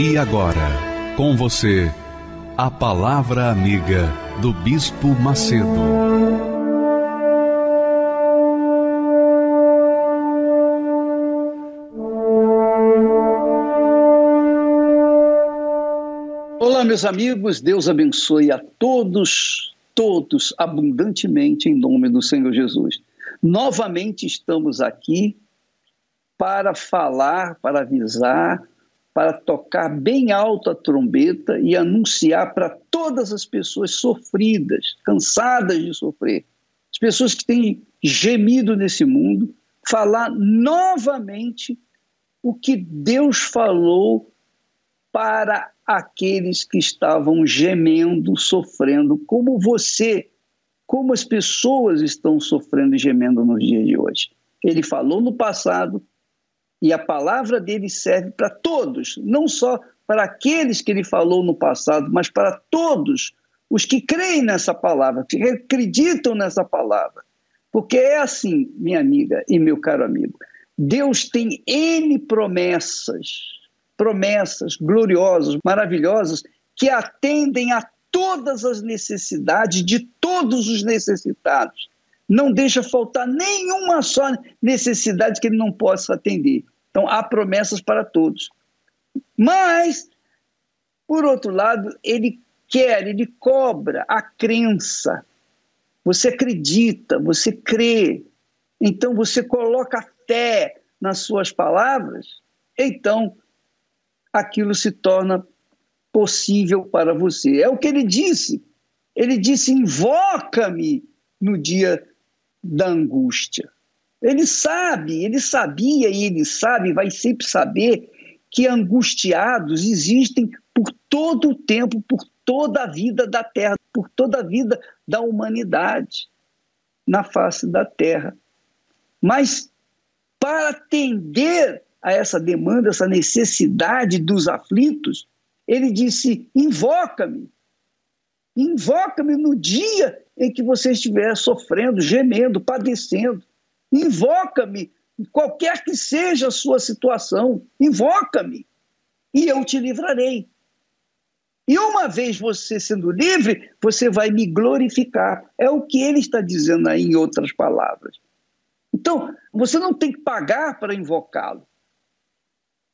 E agora, com você, a Palavra Amiga do Bispo Macedo. Olá, meus amigos, Deus abençoe a todos, todos, abundantemente, em nome do Senhor Jesus. Novamente estamos aqui para falar, para avisar para tocar bem alto a trombeta e anunciar para todas as pessoas sofridas, cansadas de sofrer, as pessoas que têm gemido nesse mundo, falar novamente o que Deus falou para aqueles que estavam gemendo, sofrendo, como você, como as pessoas estão sofrendo e gemendo nos dias de hoje. Ele falou no passado, e a palavra dele serve para todos, não só para aqueles que ele falou no passado, mas para todos os que creem nessa palavra, que acreditam nessa palavra. Porque é assim, minha amiga e meu caro amigo. Deus tem N promessas, promessas gloriosas, maravilhosas, que atendem a todas as necessidades de todos os necessitados não deixa faltar nenhuma só necessidade que ele não possa atender. Então, há promessas para todos. Mas, por outro lado, ele quer, ele cobra a crença. Você acredita, você crê, então você coloca fé nas suas palavras, então aquilo se torna possível para você. É o que ele disse. Ele disse: invoca-me no dia da angústia. Ele sabe, ele sabia e ele sabe, vai sempre saber que angustiados existem por todo o tempo, por toda a vida da Terra, por toda a vida da humanidade na face da Terra. Mas para atender a essa demanda, essa necessidade dos aflitos, ele disse: invoca-me. Invoca-me no dia em que você estiver sofrendo, gemendo, padecendo. Invoca-me, qualquer que seja a sua situação, invoca-me e eu te livrarei. E uma vez você sendo livre, você vai me glorificar. É o que ele está dizendo aí em outras palavras. Então, você não tem que pagar para invocá-lo.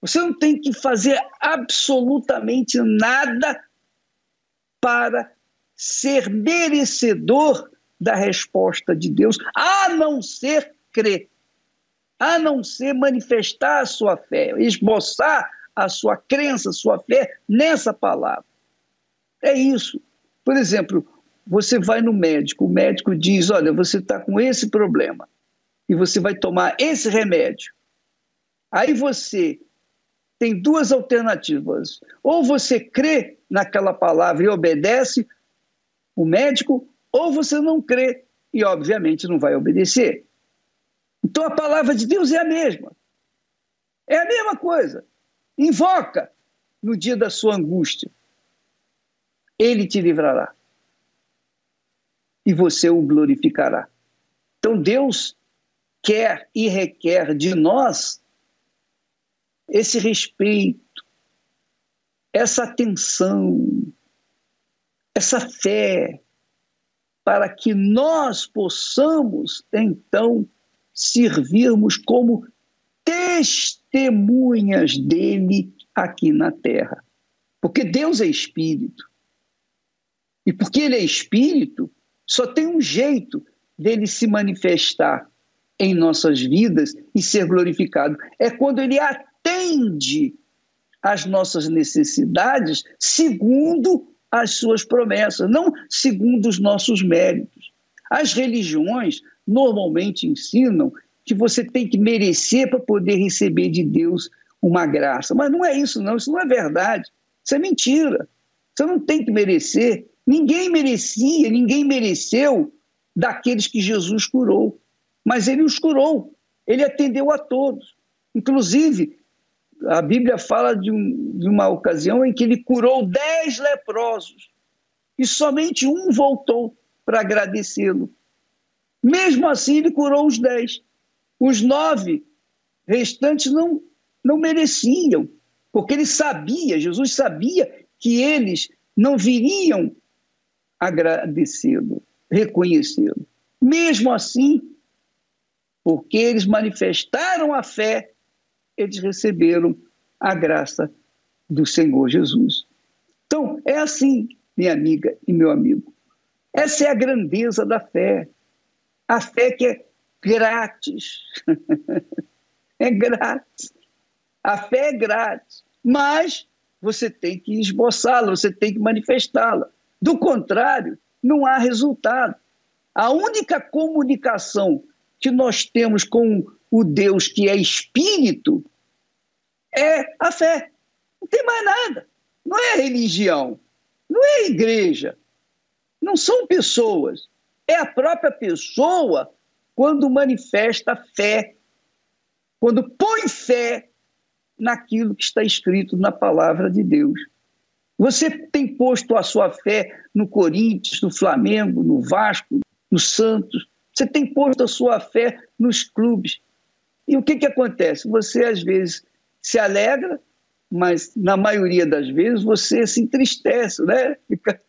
Você não tem que fazer absolutamente nada para ser merecedor da resposta de Deus, a não ser crer, a não ser manifestar a sua fé, esboçar a sua crença, a sua fé nessa palavra. É isso. Por exemplo, você vai no médico, o médico diz: Olha, você está com esse problema e você vai tomar esse remédio. Aí você tem duas alternativas. Ou você crê naquela palavra e obedece o médico, ou você não crê e, obviamente, não vai obedecer. Então a palavra de Deus é a mesma. É a mesma coisa. Invoca no dia da sua angústia. Ele te livrará. E você o glorificará. Então Deus quer e requer de nós esse respeito, essa atenção, essa fé, para que nós possamos então servirmos como testemunhas dele aqui na terra. Porque Deus é espírito. E porque ele é espírito, só tem um jeito dele se manifestar em nossas vidas e ser glorificado. É quando ele atende às nossas necessidades segundo as suas promessas, não segundo os nossos méritos. As religiões normalmente ensinam que você tem que merecer para poder receber de Deus uma graça. Mas não é isso, não. Isso não é verdade. Isso é mentira. Você não tem que merecer. Ninguém merecia, ninguém mereceu daqueles que Jesus curou. Mas ele os curou. Ele atendeu a todos. Inclusive, a Bíblia fala de, um, de uma ocasião em que ele curou dez leprosos e somente um voltou para agradecê-lo. Mesmo assim, ele curou os dez. Os nove restantes não, não mereciam, porque ele sabia, Jesus sabia que eles não viriam agradecê-lo, reconhecê-lo. Mesmo assim, porque eles manifestaram a fé, eles receberam a graça do Senhor Jesus. Então, é assim, minha amiga e meu amigo. Essa é a grandeza da fé. A fé que é grátis. é grátis. A fé é grátis. Mas você tem que esboçá-la, você tem que manifestá-la. Do contrário, não há resultado. A única comunicação que nós temos com o Deus que é espírito é a fé. Não tem mais nada. Não é religião, não é igreja, não são pessoas. É a própria pessoa quando manifesta fé, quando põe fé naquilo que está escrito na palavra de Deus. Você tem posto a sua fé no Corinthians, no Flamengo, no Vasco, no Santos. Você tem posto a sua fé nos clubes. E o que, que acontece? Você, às vezes, se alegra, mas, na maioria das vezes, você se entristece, né? Fica...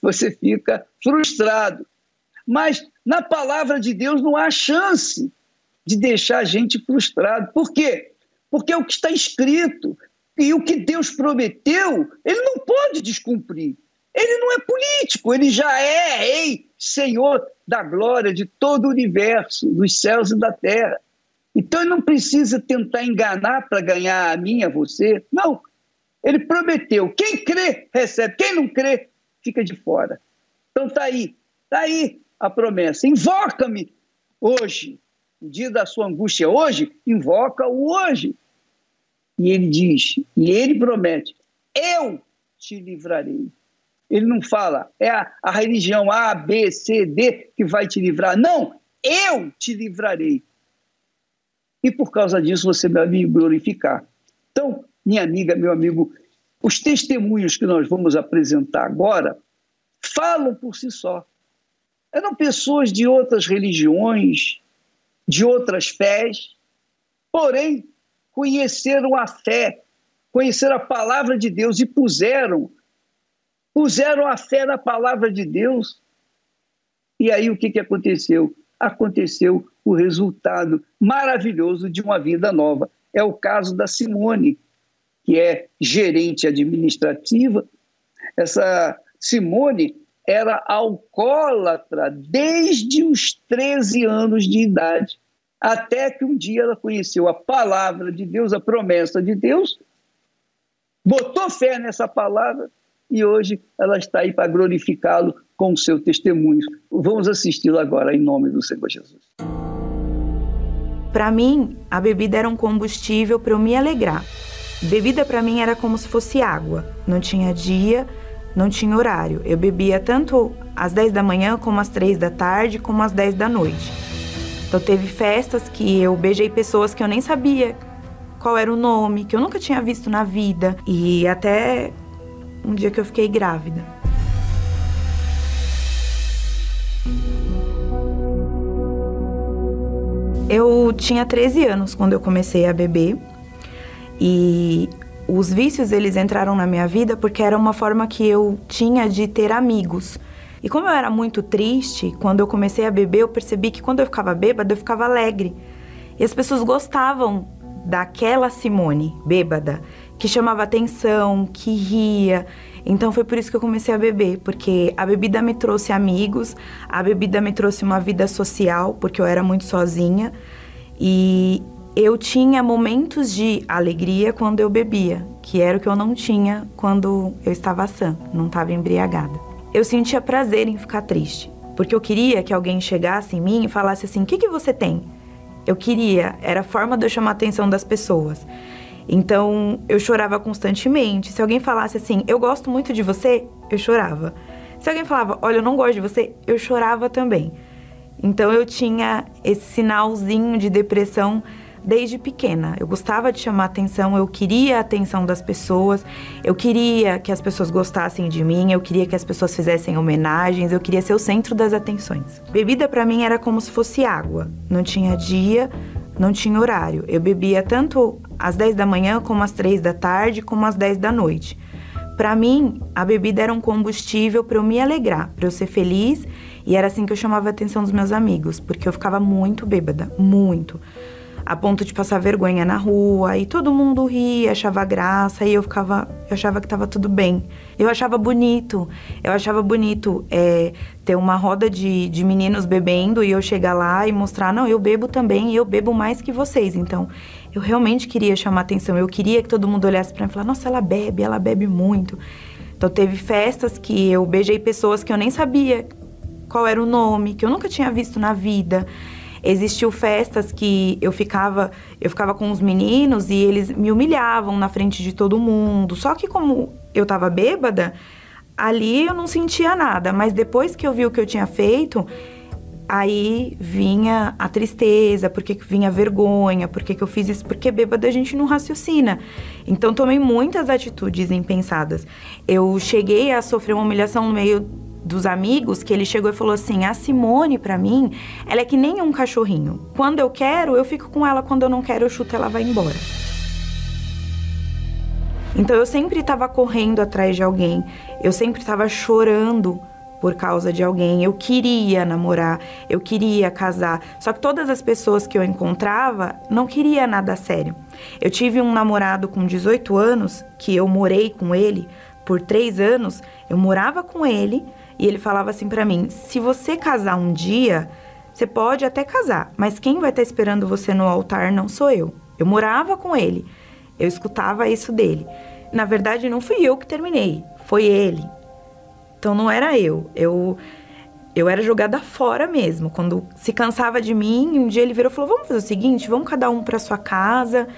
você fica frustrado. Mas na palavra de Deus não há chance de deixar a gente frustrado. Por quê? Porque é o que está escrito. E o que Deus prometeu, ele não pode descumprir. Ele não é político, ele já é rei, senhor da glória de todo o universo, dos céus e da terra. Então ele não precisa tentar enganar para ganhar a mim, a você. Não. Ele prometeu. Quem crê, recebe. Quem não crê, fica de fora. Então está aí. Está aí a promessa. Invoca-me hoje. O dia da sua angústia é hoje, invoca-o hoje. E ele diz, e ele promete: Eu te livrarei. Ele não fala, é a, a religião A, B, C, D que vai te livrar. Não, eu te livrarei. E por causa disso você vai me glorificar. Então, minha amiga, meu amigo, os testemunhos que nós vamos apresentar agora falam por si só. Eram pessoas de outras religiões, de outras fés, porém conheceram a fé, conheceram a palavra de Deus e puseram puseram a fé na palavra de Deus. E aí o que, que aconteceu? Aconteceu o resultado maravilhoso de uma vida nova. É o caso da Simone, que é gerente administrativa. Essa Simone era alcoólatra desde os 13 anos de idade, até que um dia ela conheceu a palavra de Deus, a promessa de Deus, botou fé nessa palavra e hoje ela está aí para glorificá-lo com o seu testemunho. Vamos assisti-lo agora em nome do Senhor Jesus. Para mim, a bebida era um combustível para eu me alegrar. Bebida para mim era como se fosse água. Não tinha dia, não tinha horário. Eu bebia tanto às 10 da manhã, como às 3 da tarde, como às 10 da noite. Então teve festas que eu beijei pessoas que eu nem sabia qual era o nome, que eu nunca tinha visto na vida. E até um dia que eu fiquei grávida. Eu tinha 13 anos quando eu comecei a beber e os vícios eles entraram na minha vida porque era uma forma que eu tinha de ter amigos. E como eu era muito triste, quando eu comecei a beber, eu percebi que quando eu ficava bêbada, eu ficava alegre. E as pessoas gostavam daquela Simone bêbada que chamava atenção, que ria. Então foi por isso que eu comecei a beber, porque a bebida me trouxe amigos, a bebida me trouxe uma vida social, porque eu era muito sozinha. E eu tinha momentos de alegria quando eu bebia, que era o que eu não tinha quando eu estava sã, não estava embriagada. Eu sentia prazer em ficar triste, porque eu queria que alguém chegasse em mim e falasse assim: "O que que você tem?" Eu queria, era a forma de eu chamar a atenção das pessoas. Então eu chorava constantemente. Se alguém falasse assim, eu gosto muito de você, eu chorava. Se alguém falava, olha, eu não gosto de você, eu chorava também. Então eu tinha esse sinalzinho de depressão desde pequena. Eu gostava de chamar atenção, eu queria a atenção das pessoas, eu queria que as pessoas gostassem de mim, eu queria que as pessoas fizessem homenagens, eu queria ser o centro das atenções. Bebida para mim era como se fosse água. Não tinha dia, não tinha horário. Eu bebia tanto às 10 da manhã, como às 3 da tarde, como às 10 da noite. Para mim, a bebida era um combustível para eu me alegrar, para eu ser feliz, e era assim que eu chamava a atenção dos meus amigos, porque eu ficava muito bêbada, muito a ponto de passar vergonha na rua, e todo mundo ria, achava graça, e eu ficava, eu achava que estava tudo bem. Eu achava bonito, eu achava bonito é, ter uma roda de, de meninos bebendo e eu chegar lá e mostrar, não, eu bebo também, eu bebo mais que vocês. Então, eu realmente queria chamar atenção, eu queria que todo mundo olhasse para mim e falasse, nossa, ela bebe, ela bebe muito. Então, teve festas que eu beijei pessoas que eu nem sabia qual era o nome, que eu nunca tinha visto na vida. Existiu festas que eu ficava, eu ficava com os meninos e eles me humilhavam na frente de todo mundo. Só que como eu tava bêbada, ali eu não sentia nada, mas depois que eu vi o que eu tinha feito, aí vinha a tristeza, porque vinha a vergonha, porque que eu fiz isso, porque bêbada a gente não raciocina. Então tomei muitas atitudes impensadas. Eu cheguei a sofrer uma humilhação no meio dos amigos que ele chegou e falou assim: "A Simone para mim, ela é que nem um cachorrinho. Quando eu quero, eu fico com ela, quando eu não quero, eu chuto ela vai embora". Então eu sempre estava correndo atrás de alguém, eu sempre estava chorando por causa de alguém. Eu queria namorar, eu queria casar. Só que todas as pessoas que eu encontrava não queria nada sério. Eu tive um namorado com 18 anos que eu morei com ele por três anos. Eu morava com ele, e ele falava assim para mim: se você casar um dia, você pode até casar, mas quem vai estar tá esperando você no altar não sou eu. Eu morava com ele, eu escutava isso dele. Na verdade, não fui eu que terminei, foi ele. Então não era eu. Eu eu era jogada fora mesmo. Quando se cansava de mim, um dia ele virou e falou: Vamos fazer o seguinte, vamos cada um para sua casa.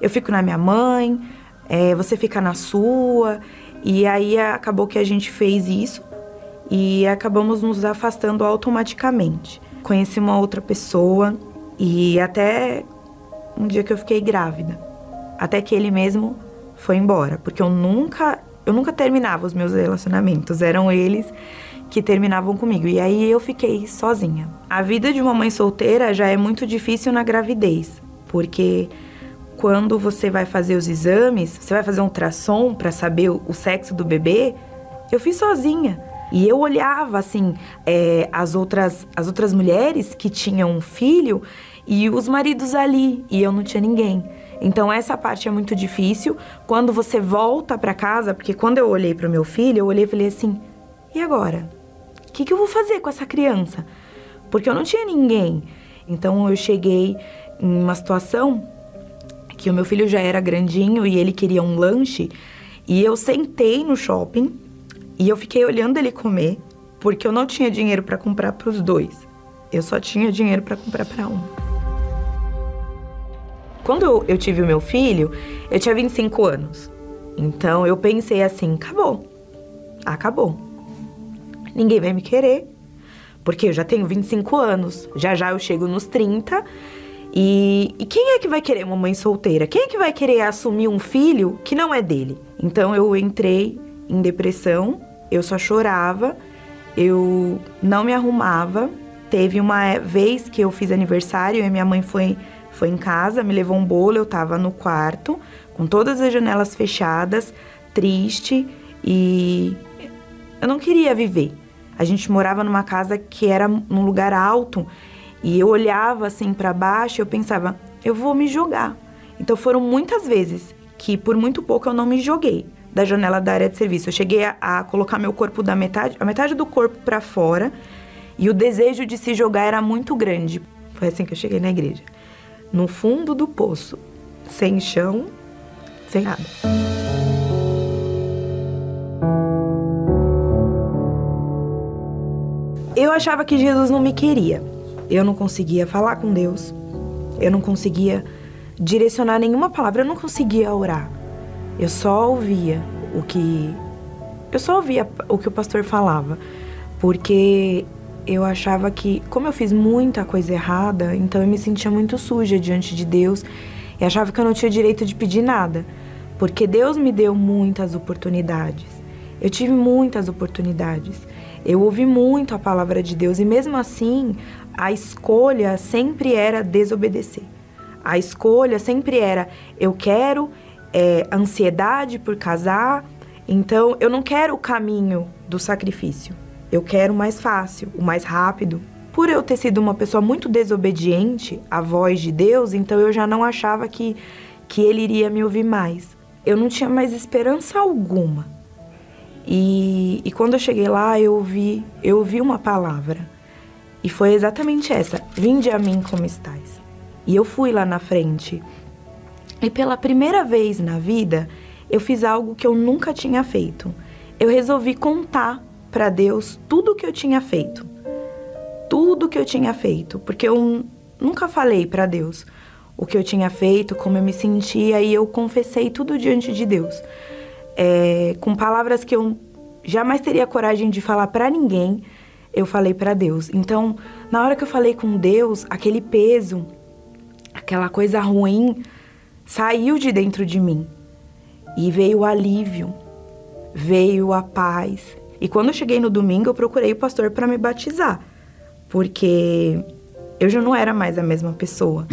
Eu fico na minha mãe, é, você fica na sua. E aí acabou que a gente fez isso e acabamos nos afastando automaticamente. Conheci uma outra pessoa e até um dia que eu fiquei grávida. Até que ele mesmo foi embora, porque eu nunca, eu nunca terminava os meus relacionamentos, eram eles que terminavam comigo. E aí eu fiquei sozinha. A vida de uma mãe solteira já é muito difícil na gravidez, porque quando você vai fazer os exames, você vai fazer um ultrassom para saber o sexo do bebê, eu fiz sozinha. E eu olhava, assim, é, as, outras, as outras mulheres que tinham um filho e os maridos ali, e eu não tinha ninguém. Então essa parte é muito difícil. Quando você volta para casa, porque quando eu olhei para o meu filho, eu olhei e falei assim: e agora? O que, que eu vou fazer com essa criança? Porque eu não tinha ninguém. Então eu cheguei em uma situação que o meu filho já era grandinho e ele queria um lanche. E eu sentei no shopping e eu fiquei olhando ele comer, porque eu não tinha dinheiro para comprar para os dois. Eu só tinha dinheiro para comprar para um. Quando eu tive o meu filho, eu tinha 25 anos. Então eu pensei assim: acabou. Acabou. Ninguém vai me querer, porque eu já tenho 25 anos. Já já eu chego nos 30. E, e, quem é que vai querer uma mãe solteira? Quem é que vai querer assumir um filho que não é dele? Então eu entrei em depressão eu só chorava, eu não me arrumava. Teve uma vez que eu fiz aniversário e minha mãe foi, foi em casa, me levou um bolo, eu tava no quarto, com todas as janelas fechadas, triste e eu não queria viver. A gente morava numa casa que era num lugar alto e eu olhava assim para baixo e eu pensava, eu vou me jogar. Então foram muitas vezes que por muito pouco eu não me joguei da janela da área de serviço. Eu cheguei a, a colocar meu corpo da metade, a metade do corpo para fora, e o desejo de se jogar era muito grande. Foi assim que eu cheguei na igreja. No fundo do poço, sem chão, sem nada. Eu achava que Jesus não me queria. Eu não conseguia falar com Deus. Eu não conseguia direcionar nenhuma palavra, eu não conseguia orar. Eu só ouvia o que eu só ouvia o que o pastor falava, porque eu achava que, como eu fiz muita coisa errada, então eu me sentia muito suja diante de Deus e achava que eu não tinha direito de pedir nada, porque Deus me deu muitas oportunidades. Eu tive muitas oportunidades. Eu ouvi muito a palavra de Deus e mesmo assim, a escolha sempre era desobedecer. A escolha sempre era eu quero é, ansiedade por casar, então eu não quero o caminho do sacrifício. Eu quero o mais fácil, o mais rápido. Por eu ter sido uma pessoa muito desobediente à voz de Deus, então eu já não achava que, que ele iria me ouvir mais. Eu não tinha mais esperança alguma. E, e quando eu cheguei lá, eu ouvi, eu ouvi uma palavra. E foi exatamente essa: Vinde a mim como estais. E eu fui lá na frente. E pela primeira vez na vida, eu fiz algo que eu nunca tinha feito. Eu resolvi contar para Deus tudo o que eu tinha feito. Tudo que eu tinha feito, porque eu nunca falei para Deus o que eu tinha feito, como eu me sentia, e eu confessei tudo diante de Deus. É, com palavras que eu jamais teria coragem de falar para ninguém, eu falei para Deus. Então, na hora que eu falei com Deus, aquele peso, aquela coisa ruim, saiu de dentro de mim. E veio o alívio, veio a paz. E quando eu cheguei no domingo, eu procurei o pastor para me batizar, porque eu já não era mais a mesma pessoa.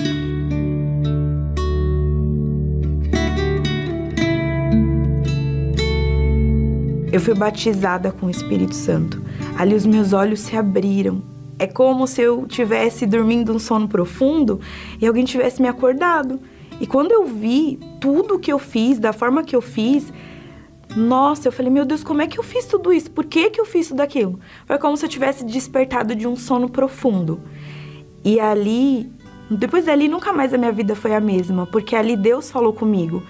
Eu fui batizada com o Espírito Santo. Ali os meus olhos se abriram. É como se eu tivesse dormindo um sono profundo e alguém tivesse me acordado. E quando eu vi tudo que eu fiz, da forma que eu fiz, nossa, eu falei, meu Deus, como é que eu fiz tudo isso? Por que, que eu fiz tudo aquilo? Foi como se eu tivesse despertado de um sono profundo. E ali, depois dali, nunca mais a minha vida foi a mesma, porque ali Deus falou comigo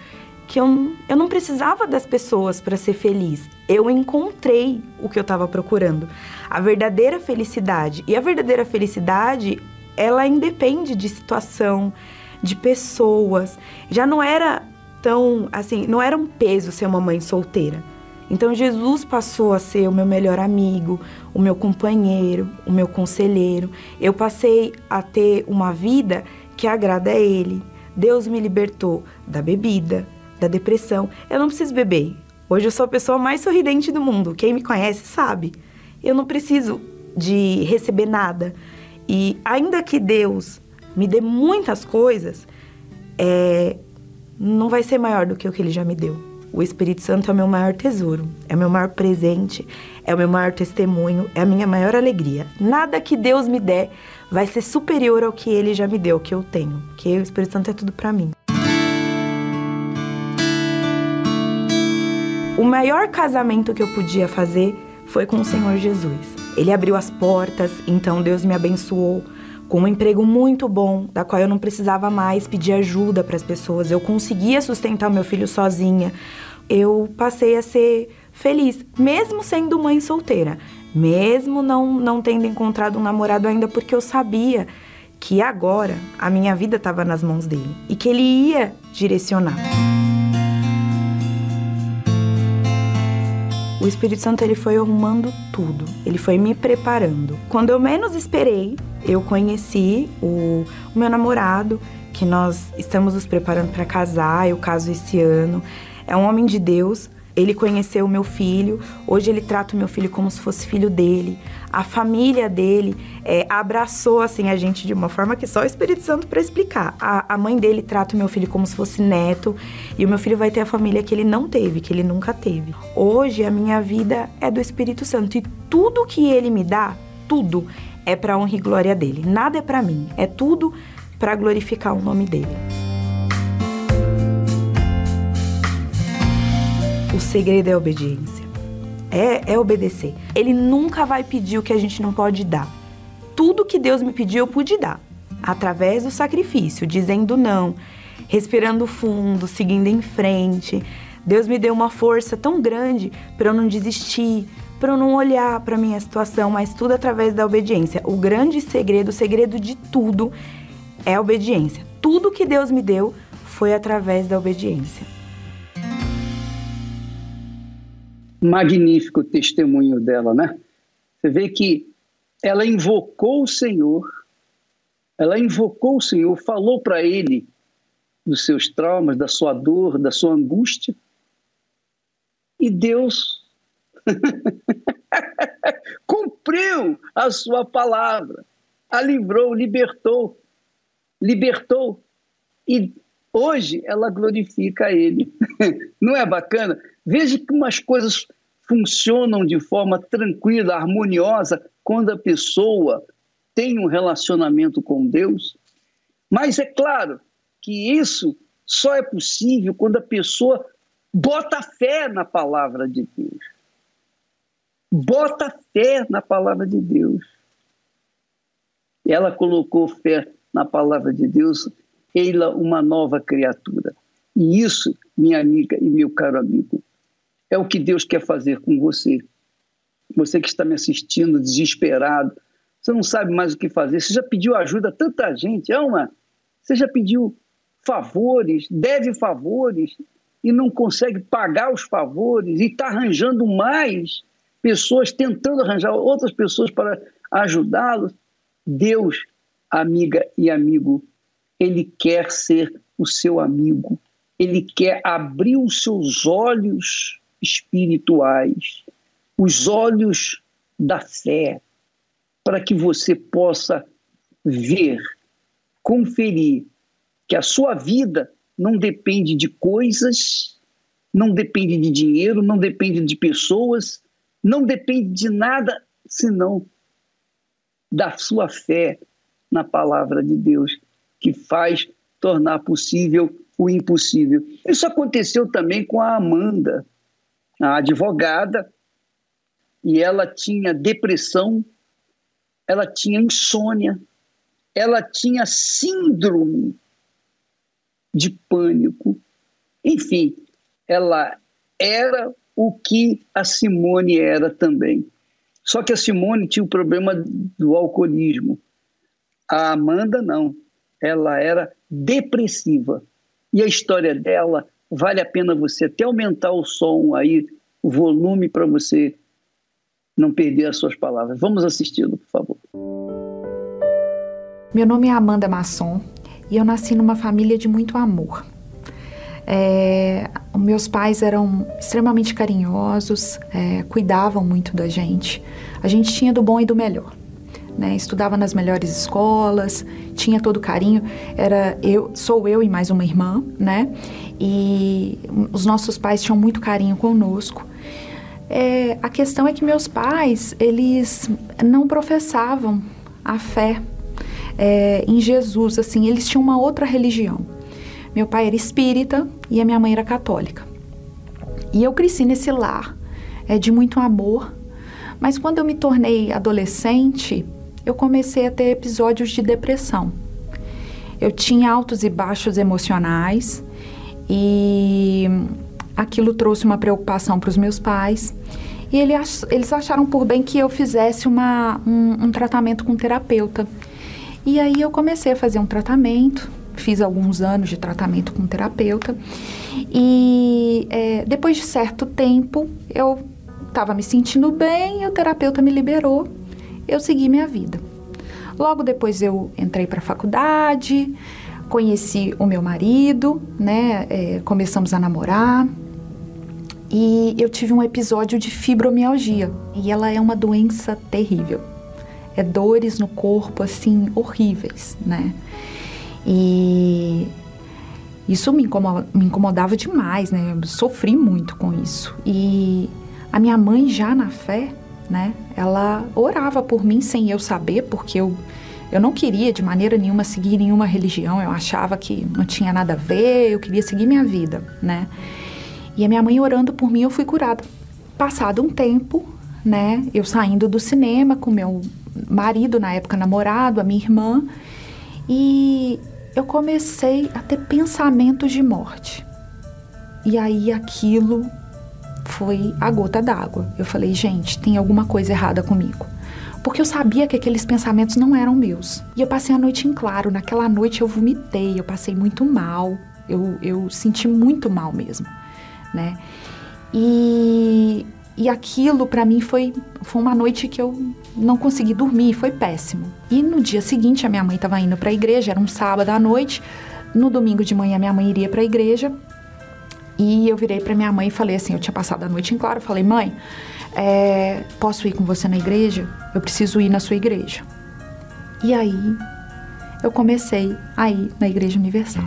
que eu, eu não precisava das pessoas para ser feliz. Eu encontrei o que eu estava procurando, a verdadeira felicidade. E a verdadeira felicidade, ela independe de situação, de pessoas. Já não era tão, assim, não era um peso ser uma mãe solteira. Então Jesus passou a ser o meu melhor amigo, o meu companheiro, o meu conselheiro. Eu passei a ter uma vida que agrada a Ele. Deus me libertou da bebida, da depressão. Eu não preciso beber. Hoje eu sou a pessoa mais sorridente do mundo. Quem me conhece sabe. Eu não preciso de receber nada. E ainda que Deus me dê muitas coisas, é, não vai ser maior do que o que ele já me deu. O Espírito Santo é o meu maior tesouro, é o meu maior presente, é o meu maior testemunho, é a minha maior alegria. Nada que Deus me der vai ser superior ao que ele já me deu, que eu tenho, que o Espírito Santo é tudo para mim. O maior casamento que eu podia fazer foi com o Senhor Jesus. Ele abriu as portas, então Deus me abençoou com um emprego muito bom, da qual eu não precisava mais pedir ajuda para as pessoas, eu conseguia sustentar meu filho sozinha. Eu passei a ser feliz, mesmo sendo mãe solteira, mesmo não, não tendo encontrado um namorado ainda, porque eu sabia que agora a minha vida estava nas mãos dele e que ele ia direcionar. O Espírito Santo ele foi arrumando tudo, ele foi me preparando. Quando eu menos esperei, eu conheci o, o meu namorado, que nós estamos nos preparando para casar, eu caso esse ano. É um homem de Deus, ele conheceu o meu filho, hoje ele trata o meu filho como se fosse filho dele. A família dele é, abraçou assim a gente de uma forma que só o Espírito Santo para explicar. A, a, mãe dele trata o meu filho como se fosse neto e o meu filho vai ter a família que ele não teve, que ele nunca teve. Hoje a minha vida é do Espírito Santo e tudo que ele me dá, tudo é para honra e glória dele. Nada é para mim, é tudo para glorificar o nome dele. O segredo é a obediência. É, é obedecer. Ele nunca vai pedir o que a gente não pode dar. Tudo que Deus me pediu, eu pude dar. Através do sacrifício, dizendo não, respirando fundo, seguindo em frente. Deus me deu uma força tão grande para eu não desistir, para eu não olhar para minha situação, mas tudo através da obediência. O grande segredo, o segredo de tudo é a obediência. Tudo que Deus me deu foi através da obediência. Magnífico testemunho dela, né? Você vê que ela invocou o Senhor, ela invocou o Senhor, falou para ele dos seus traumas, da sua dor, da sua angústia, e Deus cumpriu a sua palavra, a livrou, libertou, libertou. E hoje ela glorifica Ele. Não é bacana? Veja como as coisas funcionam de forma tranquila, harmoniosa, quando a pessoa tem um relacionamento com Deus. Mas é claro que isso só é possível quando a pessoa bota fé na palavra de Deus. Bota fé na palavra de Deus. Ela colocou fé na palavra de Deus, ela uma nova criatura. E isso, minha amiga e meu caro amigo, é o que Deus quer fazer com você. Você que está me assistindo desesperado, você não sabe mais o que fazer, você já pediu ajuda a tanta gente, uma. Você já pediu favores, deve favores e não consegue pagar os favores e está arranjando mais pessoas, tentando arranjar outras pessoas para ajudá-los. Deus, amiga e amigo, ele quer ser o seu amigo, ele quer abrir os seus olhos espirituais, os olhos da fé, para que você possa ver, conferir que a sua vida não depende de coisas, não depende de dinheiro, não depende de pessoas, não depende de nada senão da sua fé na palavra de Deus, que faz tornar possível o impossível. Isso aconteceu também com a Amanda, a advogada, e ela tinha depressão, ela tinha insônia, ela tinha síndrome de pânico. Enfim, ela era o que a Simone era também. Só que a Simone tinha o problema do alcoolismo. A Amanda não. Ela era depressiva. E a história dela vale a pena você até aumentar o som aí, o volume para você não perder as suas palavras. Vamos assisti-lo, por favor. Meu nome é Amanda Masson e eu nasci numa família de muito amor. É, meus pais eram extremamente carinhosos, é, cuidavam muito da gente. A gente tinha do bom e do melhor. Né? Estudava nas melhores escolas, tinha todo carinho. Era eu, sou eu e mais uma irmã, né? E os nossos pais tinham muito carinho conosco. É, a questão é que meus pais eles não professavam a fé é, em Jesus, assim, eles tinham uma outra religião. Meu pai era espírita e a minha mãe era católica. E eu cresci nesse lar é, de muito amor, mas quando eu me tornei adolescente, eu comecei a ter episódios de depressão. Eu tinha altos e baixos emocionais e aquilo trouxe uma preocupação para os meus pais. E eles acharam por bem que eu fizesse uma, um, um tratamento com um terapeuta. E aí eu comecei a fazer um tratamento, fiz alguns anos de tratamento com um terapeuta. E é, depois de certo tempo, eu estava me sentindo bem, e o terapeuta me liberou, eu segui minha vida. Logo depois eu entrei para a faculdade, conheci o meu marido, né? É, começamos a namorar. E eu tive um episódio de fibromialgia. E ela é uma doença terrível é dores no corpo assim horríveis, né? E isso me, me incomodava demais, né? Eu sofri muito com isso. E a minha mãe já na fé, né? Ela orava por mim sem eu saber, porque eu eu não queria de maneira nenhuma seguir nenhuma religião, eu achava que não tinha nada a ver, eu queria seguir minha vida, né? E a minha mãe orando por mim, eu fui curada. Passado um tempo, né, eu saindo do cinema com meu marido, na época namorado, a minha irmã, e eu comecei a ter pensamentos de morte. E aí aquilo foi a gota d'água. Eu falei, gente, tem alguma coisa errada comigo. Porque eu sabia que aqueles pensamentos não eram meus. E eu passei a noite em claro. Naquela noite eu vomitei, eu passei muito mal, Eu, eu senti muito mal mesmo, né? E, e aquilo para mim foi, foi uma noite que eu não consegui dormir, foi péssimo. E no dia seguinte a minha mãe estava indo para a igreja, era um sábado à noite. No domingo de manhã minha mãe iria para a igreja. E eu virei para minha mãe e falei assim, eu tinha passado a noite em claro, falei: "Mãe, é, posso ir com você na igreja? Eu preciso ir na sua igreja." E aí eu comecei a ir na Igreja Universal.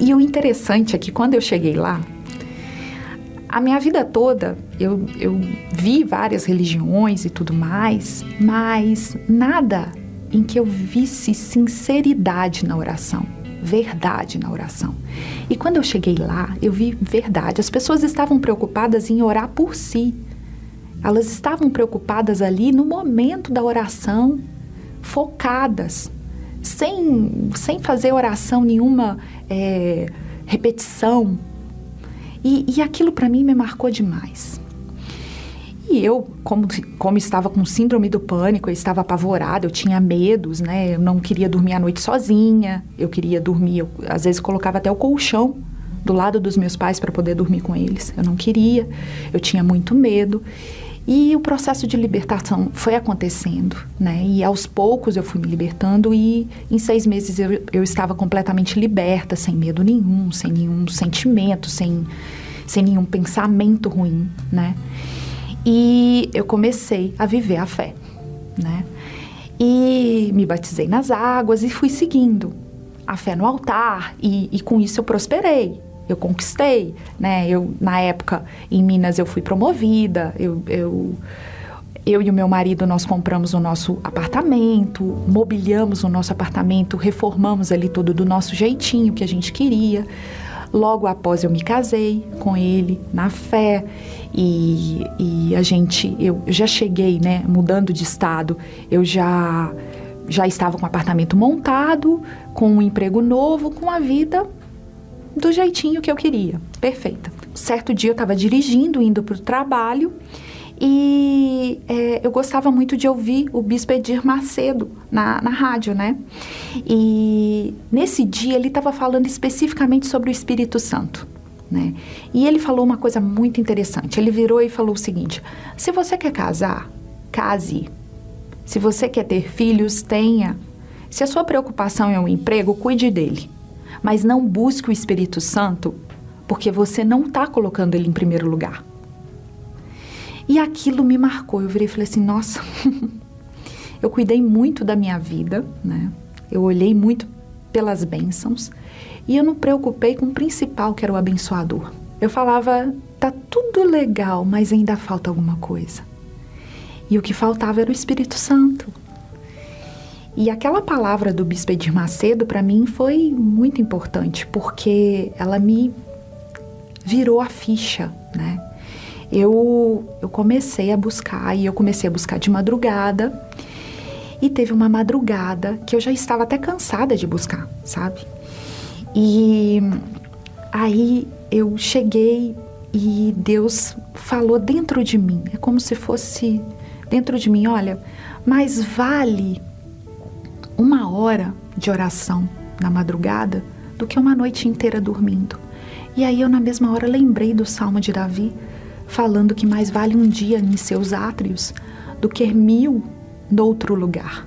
E o interessante é que quando eu cheguei lá, a minha vida toda eu, eu vi várias religiões e tudo mais, mas nada em que eu visse sinceridade na oração, verdade na oração. E quando eu cheguei lá, eu vi verdade. As pessoas estavam preocupadas em orar por si, elas estavam preocupadas ali no momento da oração, focadas, sem, sem fazer oração nenhuma é, repetição. E, e aquilo para mim me marcou demais. E eu, como, como estava com síndrome do pânico, eu estava apavorada, eu tinha medos, né? Eu não queria dormir à noite sozinha, eu queria dormir, eu, às vezes colocava até o colchão do lado dos meus pais para poder dormir com eles. Eu não queria, eu tinha muito medo. E o processo de libertação foi acontecendo, né? E aos poucos eu fui me libertando e em seis meses eu, eu estava completamente liberta, sem medo nenhum, sem nenhum sentimento, sem, sem nenhum pensamento ruim, né? E eu comecei a viver a fé, né? E me batizei nas águas e fui seguindo a fé no altar e, e com isso eu prosperei, eu conquistei, né? Eu na época em Minas eu fui promovida, eu, eu eu e o meu marido nós compramos o nosso apartamento, mobiliamos o nosso apartamento, reformamos ali tudo do nosso jeitinho que a gente queria. Logo após eu me casei com ele na fé e, e a gente, eu já cheguei, né, mudando de estado, eu já já estava com o apartamento montado, com um emprego novo, com a vida do jeitinho que eu queria, perfeita. Certo dia eu estava dirigindo, indo para o trabalho e é, eu gostava muito de ouvir o Bispo Edir Macedo na, na rádio, né? E nesse dia ele estava falando especificamente sobre o Espírito Santo. Né? E ele falou uma coisa muito interessante. Ele virou e falou o seguinte: se você quer casar, case. Se você quer ter filhos, tenha. Se a sua preocupação é um emprego, cuide dele mas não busque o Espírito Santo porque você não está colocando ele em primeiro lugar. E aquilo me marcou. Eu virei e falei assim: nossa, eu cuidei muito da minha vida, né? Eu olhei muito pelas bênçãos e eu não preocupei com o principal, que era o abençoador. Eu falava: tá tudo legal, mas ainda falta alguma coisa. E o que faltava era o Espírito Santo. E aquela palavra do Bispo Edir Macedo para mim foi muito importante, porque ela me virou a ficha, né? Eu, eu comecei a buscar, e eu comecei a buscar de madrugada, e teve uma madrugada que eu já estava até cansada de buscar, sabe? E aí eu cheguei e Deus falou dentro de mim, é como se fosse dentro de mim, olha, mais vale uma hora de oração na madrugada do que uma noite inteira dormindo. E aí eu, na mesma hora, lembrei do Salmo de Davi, falando que mais vale um dia em seus átrios do que mil noutro lugar.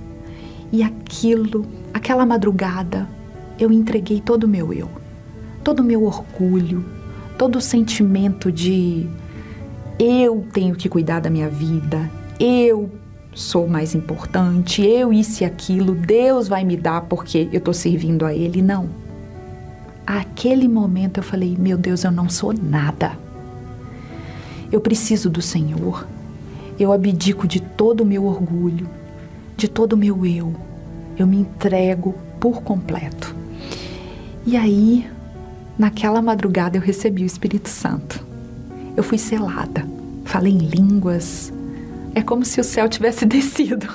E aquilo, aquela madrugada, eu entreguei todo o meu eu, todo o meu orgulho, todo o sentimento de eu tenho que cuidar da minha vida, eu sou mais importante, eu isso e aquilo, Deus vai me dar porque eu estou servindo a Ele. Não. Aquele momento eu falei: meu Deus, eu não sou nada. Eu preciso do Senhor. Eu abdico de todo o meu orgulho, de todo o meu eu. Eu me entrego por completo. E aí, naquela madrugada, eu recebi o Espírito Santo. Eu fui selada. Falei em línguas, é como se o céu tivesse descido.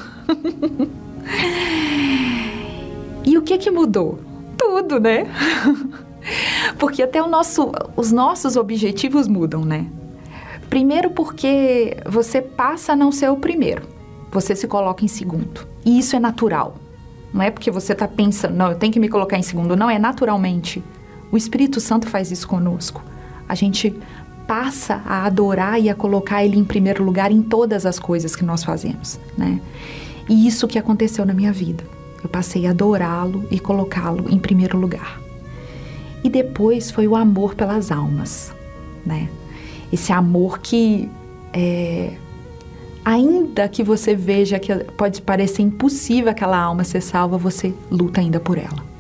e o que que mudou? Tudo, né? porque até nosso, os nossos objetivos mudam, né? Primeiro porque você passa a não ser o primeiro. Você se coloca em segundo. E isso é natural. Não é porque você está pensando, não, eu tenho que me colocar em segundo, não, é naturalmente. O Espírito Santo faz isso conosco. A gente passa a adorar e a colocar Ele em primeiro lugar em todas as coisas que nós fazemos, né? E isso que aconteceu na minha vida. Eu passei a adorá-lo e colocá-lo em primeiro lugar. E depois foi o amor pelas almas, né? Esse amor que é, ainda que você veja que pode parecer impossível aquela alma ser salva, você luta ainda por ela.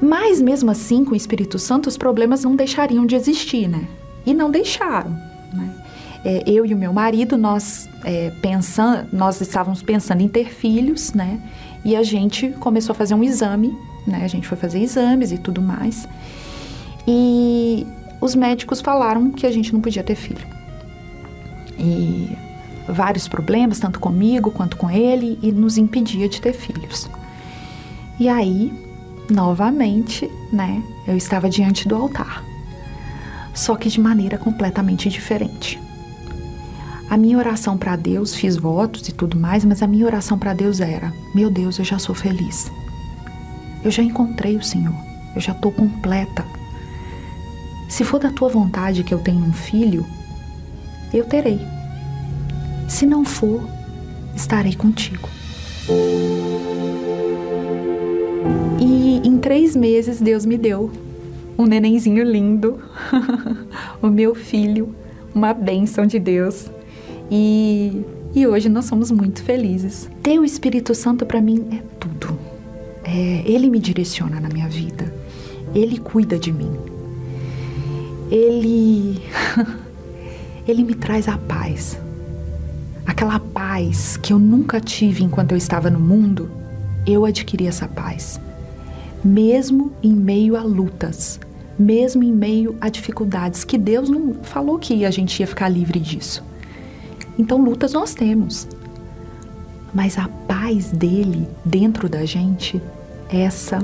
Mas mesmo assim, com o Espírito Santo, os problemas não deixariam de existir, né? E não deixaram. Né? É, eu e o meu marido, nós é, nós estávamos pensando em ter filhos, né? E a gente começou a fazer um exame, né? A gente foi fazer exames e tudo mais. E os médicos falaram que a gente não podia ter filho. E vários problemas, tanto comigo quanto com ele, e nos impedia de ter filhos. E aí, novamente, né, eu estava diante do altar. Só que de maneira completamente diferente. A minha oração para Deus, fiz votos e tudo mais, mas a minha oração para Deus era: Meu Deus, eu já sou feliz. Eu já encontrei o Senhor. Eu já estou completa. Se for da tua vontade que eu tenha um filho, eu terei. Se não for, estarei contigo. Três meses Deus me deu um nenenzinho lindo, o meu filho, uma bênção de Deus. E, e hoje nós somos muito felizes. Ter o Espírito Santo para mim é tudo. É, ele me direciona na minha vida. Ele cuida de mim. Ele ele me traz a paz aquela paz que eu nunca tive enquanto eu estava no mundo, eu adquiri essa paz. Mesmo em meio a lutas, mesmo em meio a dificuldades, que Deus não falou que a gente ia ficar livre disso. Então, lutas nós temos. Mas a paz dele dentro da gente, essa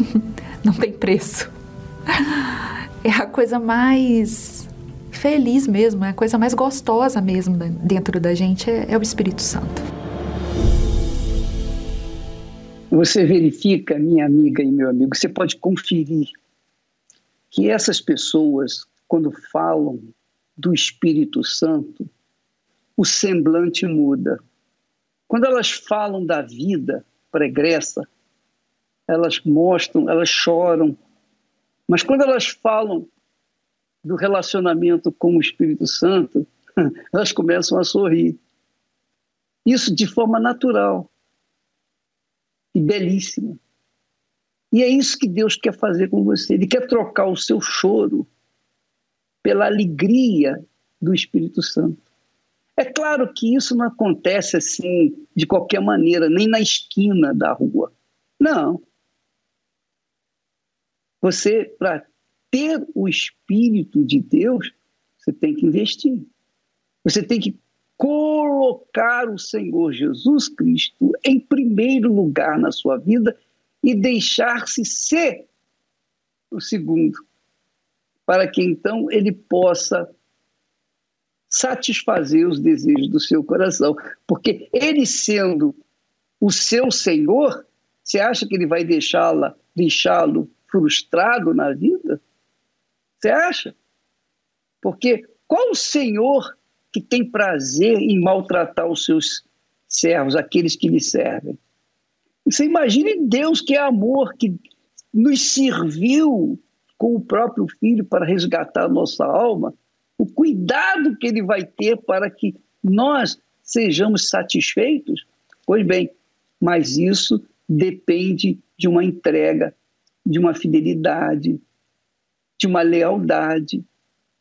não tem preço. É a coisa mais feliz mesmo, é a coisa mais gostosa mesmo dentro da gente é, é o Espírito Santo. Você verifica, minha amiga e meu amigo, você pode conferir que essas pessoas, quando falam do Espírito Santo, o semblante muda. Quando elas falam da vida pregressa, elas mostram, elas choram. Mas quando elas falam do relacionamento com o Espírito Santo, elas começam a sorrir. Isso de forma natural e belíssima. E é isso que Deus quer fazer com você. Ele quer trocar o seu choro pela alegria do Espírito Santo. É claro que isso não acontece assim de qualquer maneira, nem na esquina da rua. Não. Você, para ter o Espírito de Deus, você tem que investir. Você tem que colocar o Senhor Jesus Cristo em primeiro lugar na sua vida e deixar-se ser o segundo, para que então ele possa satisfazer os desejos do seu coração. Porque ele sendo o seu Senhor, você acha que ele vai deixá-la, deixá-lo frustrado na vida? Você acha? Porque qual senhor que tem prazer em maltratar os seus servos, aqueles que lhe servem? Você imagine Deus que é amor, que nos serviu com o próprio Filho para resgatar a nossa alma, o cuidado que ele vai ter para que nós sejamos satisfeitos? Pois bem, mas isso depende de uma entrega, de uma fidelidade, de uma lealdade,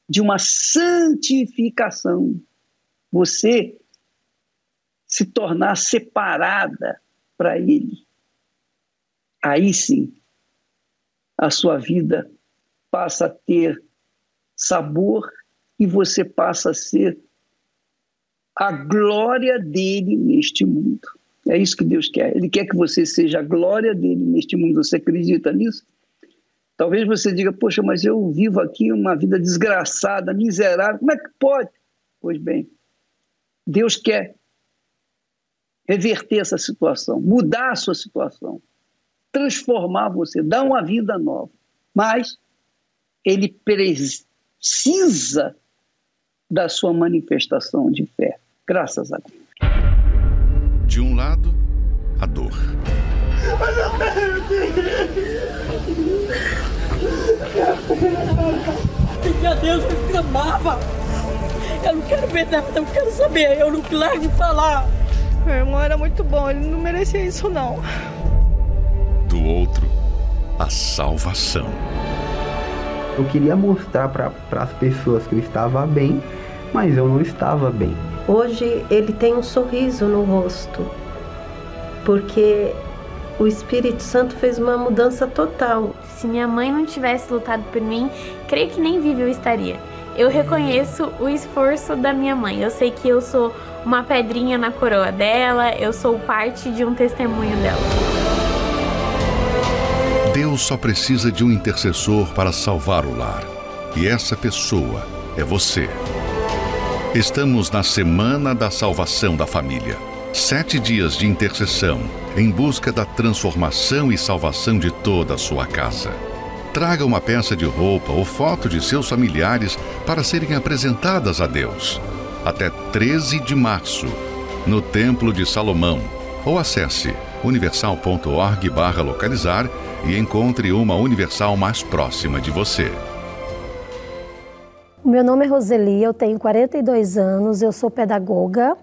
de uma santificação. Você se tornar separada para Ele. Aí sim, a sua vida passa a ter sabor e você passa a ser a glória dele neste mundo. É isso que Deus quer. Ele quer que você seja a glória dele neste mundo. Você acredita nisso? Talvez você diga, poxa, mas eu vivo aqui uma vida desgraçada, miserável, como é que pode? Pois bem, Deus quer reverter essa situação, mudar a sua situação, transformar você, dar uma vida nova. Mas ele precisa da sua manifestação de fé. Graças a Deus. De um lado, a dor. Pedir a Deus que eu clamava. Eu não quero ver nada, eu quero saber, eu não quero falar. Meu irmão era muito bom, ele não merecia isso não. Do outro, a salvação. Eu queria mostrar para as pessoas que eu estava bem, mas eu não estava bem. Hoje ele tem um sorriso no rosto, porque o Espírito Santo fez uma mudança total. Se minha mãe não tivesse lutado por mim, creio que nem viva eu estaria. Eu reconheço o esforço da minha mãe. Eu sei que eu sou uma pedrinha na coroa dela, eu sou parte de um testemunho dela. Deus só precisa de um intercessor para salvar o lar. E essa pessoa é você. Estamos na Semana da Salvação da Família. Sete dias de intercessão em busca da transformação e salvação de toda a sua casa. Traga uma peça de roupa ou foto de seus familiares para serem apresentadas a Deus. Até 13 de março, no Templo de Salomão. Ou acesse universal.org/localizar e encontre uma Universal mais próxima de você. Meu nome é Roseli, eu tenho 42 anos, eu sou pedagoga.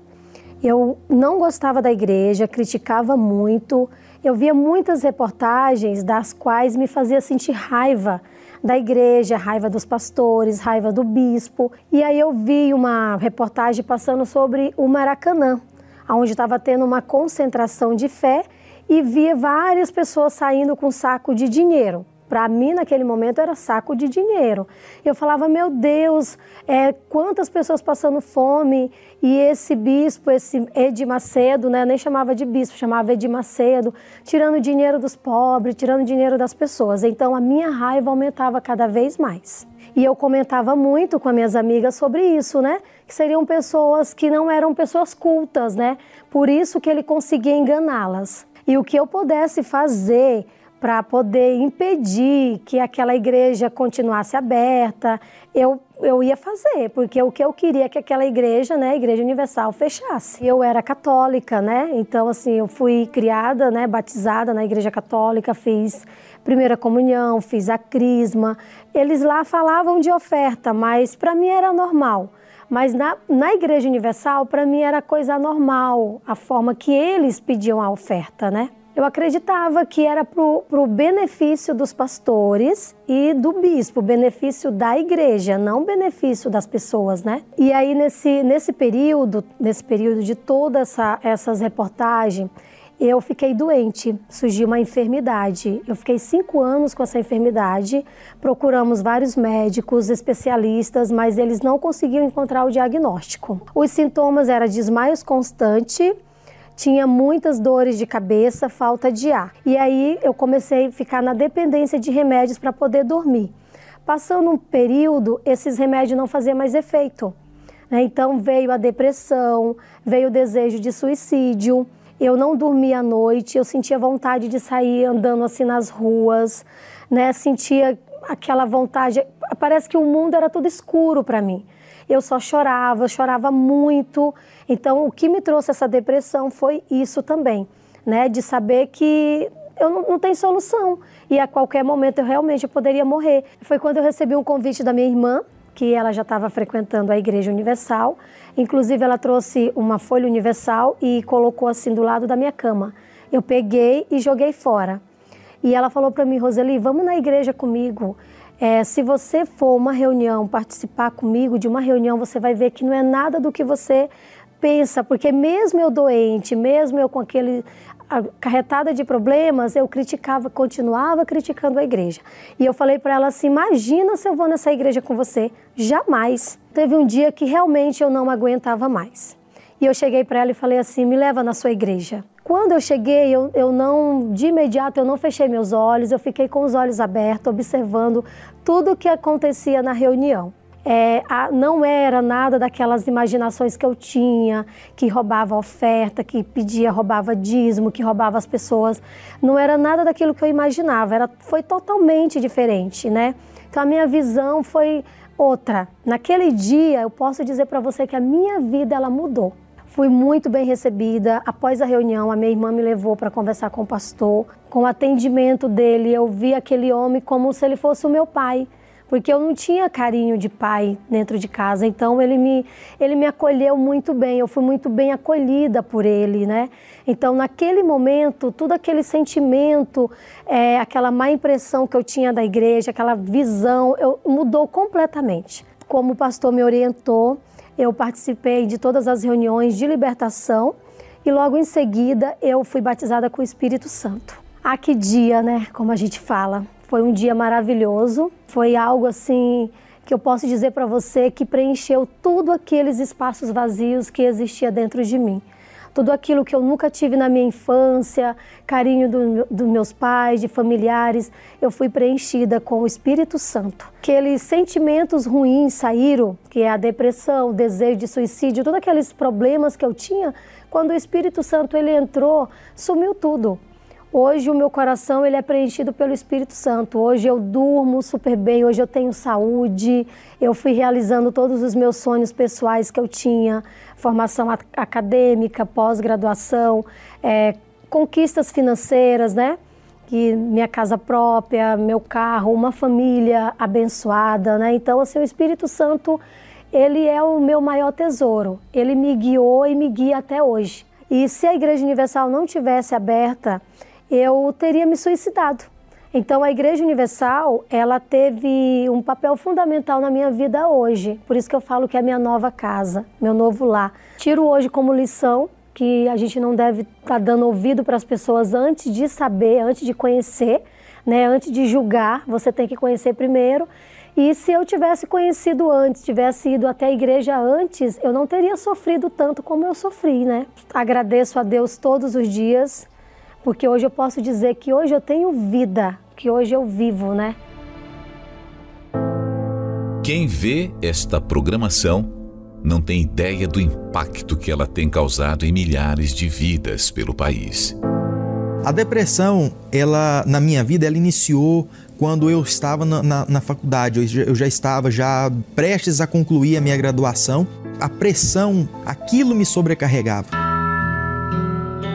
Eu não gostava da igreja, criticava muito. Eu via muitas reportagens das quais me fazia sentir raiva da igreja, raiva dos pastores, raiva do bispo. E aí eu vi uma reportagem passando sobre o Maracanã, onde estava tendo uma concentração de fé e via várias pessoas saindo com saco de dinheiro. Para mim, naquele momento, era saco de dinheiro. Eu falava, meu Deus, é, quantas pessoas passando fome. E esse bispo, esse Ed Macedo, né, nem chamava de bispo, chamava Ed Macedo, tirando dinheiro dos pobres, tirando dinheiro das pessoas. Então, a minha raiva aumentava cada vez mais. E eu comentava muito com as minhas amigas sobre isso, né? Que seriam pessoas que não eram pessoas cultas, né? Por isso que ele conseguia enganá-las. E o que eu pudesse fazer para poder impedir que aquela igreja continuasse aberta, eu, eu ia fazer, porque o que eu queria é que aquela igreja, né, a Igreja Universal, fechasse. Eu era católica, né, então assim, eu fui criada, né, batizada na Igreja Católica, fiz primeira comunhão, fiz a crisma. Eles lá falavam de oferta, mas para mim era normal. Mas na, na Igreja Universal, para mim era coisa normal, a forma que eles pediam a oferta, né? Eu acreditava que era para o benefício dos pastores e do bispo, benefício da igreja, não benefício das pessoas, né? E aí nesse, nesse período, nesse período de todas essa, essas reportagens, eu fiquei doente, surgiu uma enfermidade. Eu fiquei cinco anos com essa enfermidade, procuramos vários médicos, especialistas, mas eles não conseguiam encontrar o diagnóstico. Os sintomas eram desmaios constante, tinha muitas dores de cabeça, falta de ar. E aí eu comecei a ficar na dependência de remédios para poder dormir. Passando um período, esses remédios não faziam mais efeito. Né? Então veio a depressão, veio o desejo de suicídio. Eu não dormia à noite, eu sentia vontade de sair andando assim nas ruas, né? Sentia aquela vontade. Parece que o mundo era tudo escuro para mim eu só chorava, chorava muito. Então, o que me trouxe essa depressão foi isso também, né? De saber que eu não, não tenho solução e a qualquer momento eu realmente poderia morrer. Foi quando eu recebi um convite da minha irmã, que ela já estava frequentando a Igreja Universal. Inclusive, ela trouxe uma folha universal e colocou assim do lado da minha cama. Eu peguei e joguei fora. E ela falou para mim, Roseli, vamos na igreja comigo. É, se você for uma reunião, participar comigo de uma reunião, você vai ver que não é nada do que você pensa, porque mesmo eu doente, mesmo eu com aquele carretada de problemas, eu criticava, continuava criticando a igreja. E eu falei para ela assim: imagina se eu vou nessa igreja com você. Jamais. Teve um dia que realmente eu não aguentava mais. E eu cheguei para ela e falei assim: me leva na sua igreja. Quando eu cheguei, eu, eu não, de imediato, eu não fechei meus olhos, eu fiquei com os olhos abertos, observando tudo o que acontecia na reunião. É, a, não era nada daquelas imaginações que eu tinha, que roubava oferta, que pedia, roubava dízimo, que roubava as pessoas. Não era nada daquilo que eu imaginava, era, foi totalmente diferente, né? Então a minha visão foi outra. Naquele dia, eu posso dizer para você que a minha vida ela mudou. Fui muito bem recebida. Após a reunião, a minha irmã me levou para conversar com o pastor. Com o atendimento dele, eu vi aquele homem como se ele fosse o meu pai porque eu não tinha carinho de pai dentro de casa. Então ele me, ele me acolheu muito bem, eu fui muito bem acolhida por ele, né? Então naquele momento, todo aquele sentimento, é, aquela má impressão que eu tinha da igreja, aquela visão, eu, mudou completamente. Como o pastor me orientou, eu participei de todas as reuniões de libertação e logo em seguida eu fui batizada com o Espírito Santo. Ah, que dia, né? Como a gente fala. Foi um dia maravilhoso, foi algo assim que eu posso dizer para você que preencheu tudo aqueles espaços vazios que existia dentro de mim. Tudo aquilo que eu nunca tive na minha infância, carinho dos do meus pais, de familiares, eu fui preenchida com o Espírito Santo. Aqueles sentimentos ruins saíram, que é a depressão, o desejo de suicídio, todos aqueles problemas que eu tinha, quando o Espírito Santo ele entrou, sumiu tudo. Hoje o meu coração ele é preenchido pelo Espírito Santo. Hoje eu durmo super bem, hoje eu tenho saúde. Eu fui realizando todos os meus sonhos pessoais que eu tinha, formação acadêmica, pós-graduação, é, conquistas financeiras, né? Que minha casa própria, meu carro, uma família abençoada, né? Então assim o Espírito Santo ele é o meu maior tesouro. Ele me guiou e me guia até hoje. E se a Igreja Universal não tivesse aberta eu teria me suicidado. Então a Igreja Universal, ela teve um papel fundamental na minha vida hoje. Por isso que eu falo que é minha nova casa, meu novo lar. Tiro hoje como lição que a gente não deve estar tá dando ouvido para as pessoas antes de saber, antes de conhecer, né? Antes de julgar, você tem que conhecer primeiro. E se eu tivesse conhecido antes, tivesse ido até a igreja antes, eu não teria sofrido tanto como eu sofri, né? Agradeço a Deus todos os dias porque hoje eu posso dizer que hoje eu tenho vida, que hoje eu vivo, né? Quem vê esta programação não tem ideia do impacto que ela tem causado em milhares de vidas pelo país. A depressão, ela na minha vida, ela iniciou quando eu estava na, na, na faculdade. Eu já, eu já estava já prestes a concluir a minha graduação. A pressão, aquilo me sobrecarregava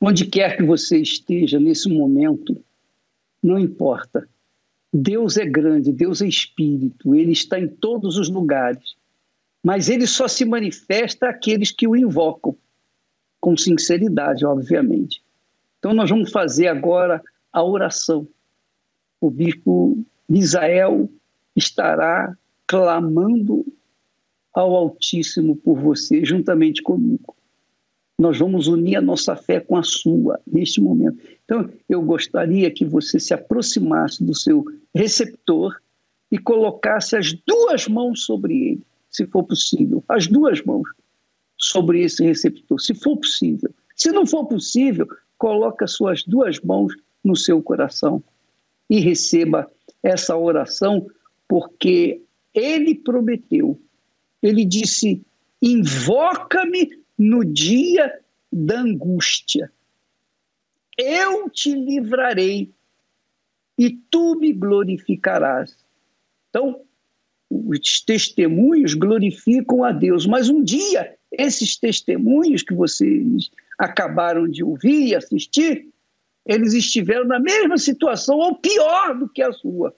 Onde quer que você esteja nesse momento, não importa. Deus é grande, Deus é espírito, ele está em todos os lugares. Mas ele só se manifesta àqueles que o invocam, com sinceridade, obviamente. Então, nós vamos fazer agora a oração. O bispo Misael estará clamando ao Altíssimo por você, juntamente comigo nós vamos unir a nossa fé com a sua neste momento. Então, eu gostaria que você se aproximasse do seu receptor e colocasse as duas mãos sobre ele, se for possível, as duas mãos sobre esse receptor, se for possível. Se não for possível, coloque as suas duas mãos no seu coração e receba essa oração, porque ele prometeu. Ele disse: "Invoca-me no dia da angústia. Eu te livrarei e tu me glorificarás. Então, os testemunhos glorificam a Deus, mas um dia esses testemunhos que vocês acabaram de ouvir e assistir, eles estiveram na mesma situação ou pior do que a sua.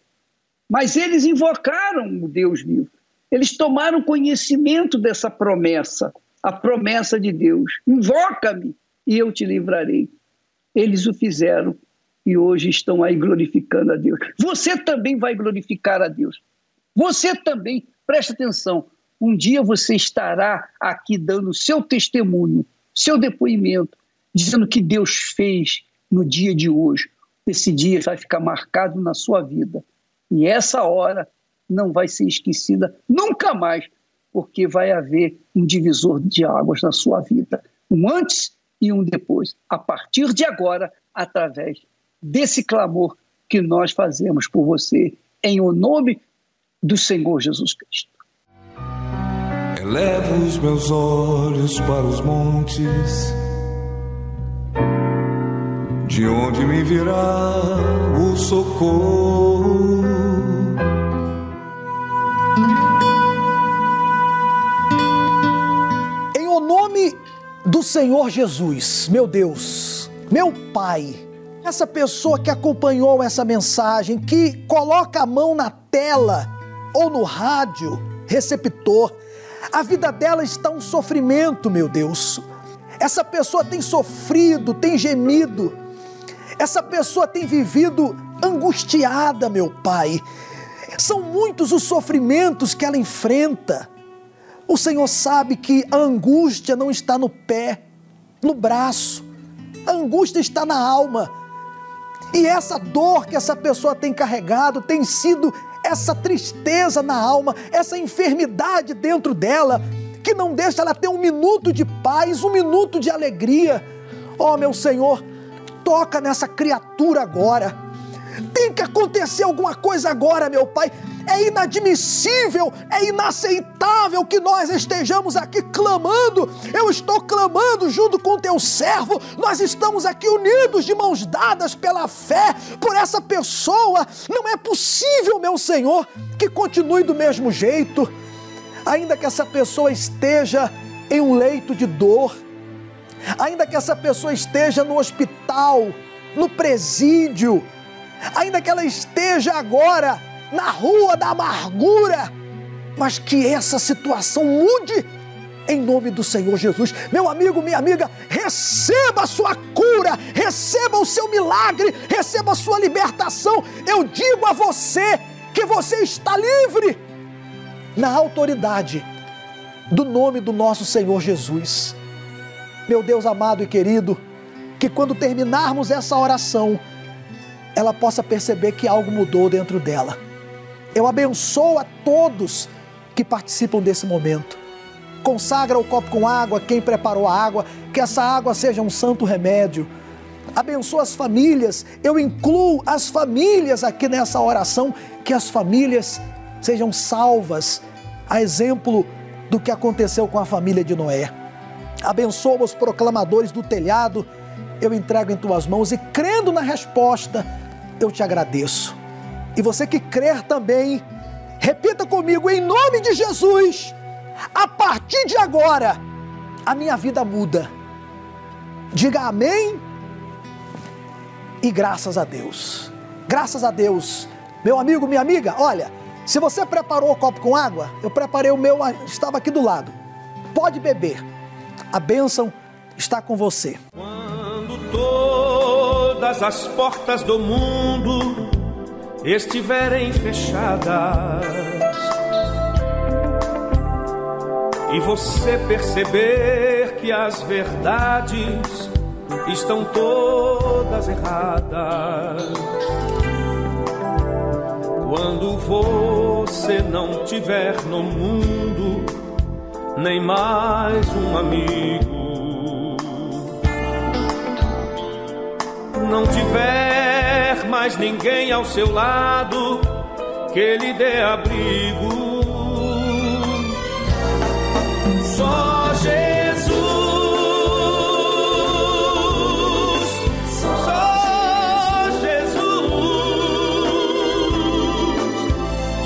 Mas eles invocaram o Deus vivo. Eles tomaram conhecimento dessa promessa a promessa de Deus: invoca-me e eu te livrarei. Eles o fizeram e hoje estão aí glorificando a Deus. Você também vai glorificar a Deus. Você também, preste atenção, um dia você estará aqui dando seu testemunho, seu depoimento, dizendo que Deus fez no dia de hoje. Esse dia vai ficar marcado na sua vida. E essa hora não vai ser esquecida nunca mais, porque vai haver um divisor de águas na sua vida, um antes e um depois, a partir de agora, através desse clamor que nós fazemos por você, em o nome do Senhor Jesus Cristo. Elevo os meus olhos para os montes, de onde me virá o socorro Senhor Jesus, meu Deus, meu Pai, essa pessoa que acompanhou essa mensagem, que coloca a mão na tela ou no rádio, receptor, a vida dela está um sofrimento, meu Deus. Essa pessoa tem sofrido, tem gemido, essa pessoa tem vivido angustiada, meu Pai. São muitos os sofrimentos que ela enfrenta. O Senhor sabe que a angústia não está no pé, no braço, a angústia está na alma. E essa dor que essa pessoa tem carregado tem sido essa tristeza na alma, essa enfermidade dentro dela, que não deixa ela ter um minuto de paz, um minuto de alegria. Oh, meu Senhor, toca nessa criatura agora. Tem que acontecer alguma coisa agora, meu Pai. É inadmissível, é inaceitável que nós estejamos aqui clamando. Eu estou clamando junto com teu servo. Nós estamos aqui unidos de mãos dadas pela fé por essa pessoa. Não é possível, meu Senhor, que continue do mesmo jeito, ainda que essa pessoa esteja em um leito de dor, ainda que essa pessoa esteja no hospital no presídio, ainda que ela esteja agora na rua da amargura, mas que essa situação mude em nome do Senhor Jesus. Meu amigo, minha amiga, receba a sua cura, receba o seu milagre, receba a sua libertação. Eu digo a você que você está livre na autoridade do nome do nosso Senhor Jesus. Meu Deus amado e querido, que quando terminarmos essa oração, ela possa perceber que algo mudou dentro dela. Eu abençoo a todos que participam desse momento. Consagra o copo com água, quem preparou a água, que essa água seja um santo remédio. Abençoa as famílias, eu incluo as famílias aqui nessa oração, que as famílias sejam salvas, a exemplo do que aconteceu com a família de Noé. Abençoa os proclamadores do telhado, eu entrego em tuas mãos e crendo na resposta, eu te agradeço. E você que crer também, repita comigo em nome de Jesus a partir de agora, a minha vida muda. Diga amém e graças a Deus. Graças a Deus. Meu amigo, minha amiga, olha, se você preparou o copo com água, eu preparei o meu, estava aqui do lado. Pode beber. A bênção está com você. Todas as portas do mundo estiverem fechadas e você perceber que as verdades estão todas erradas. Quando você não tiver no mundo nem mais um amigo, não tiver mais ninguém ao seu lado que lhe dê abrigo só Jesus. Só Jesus.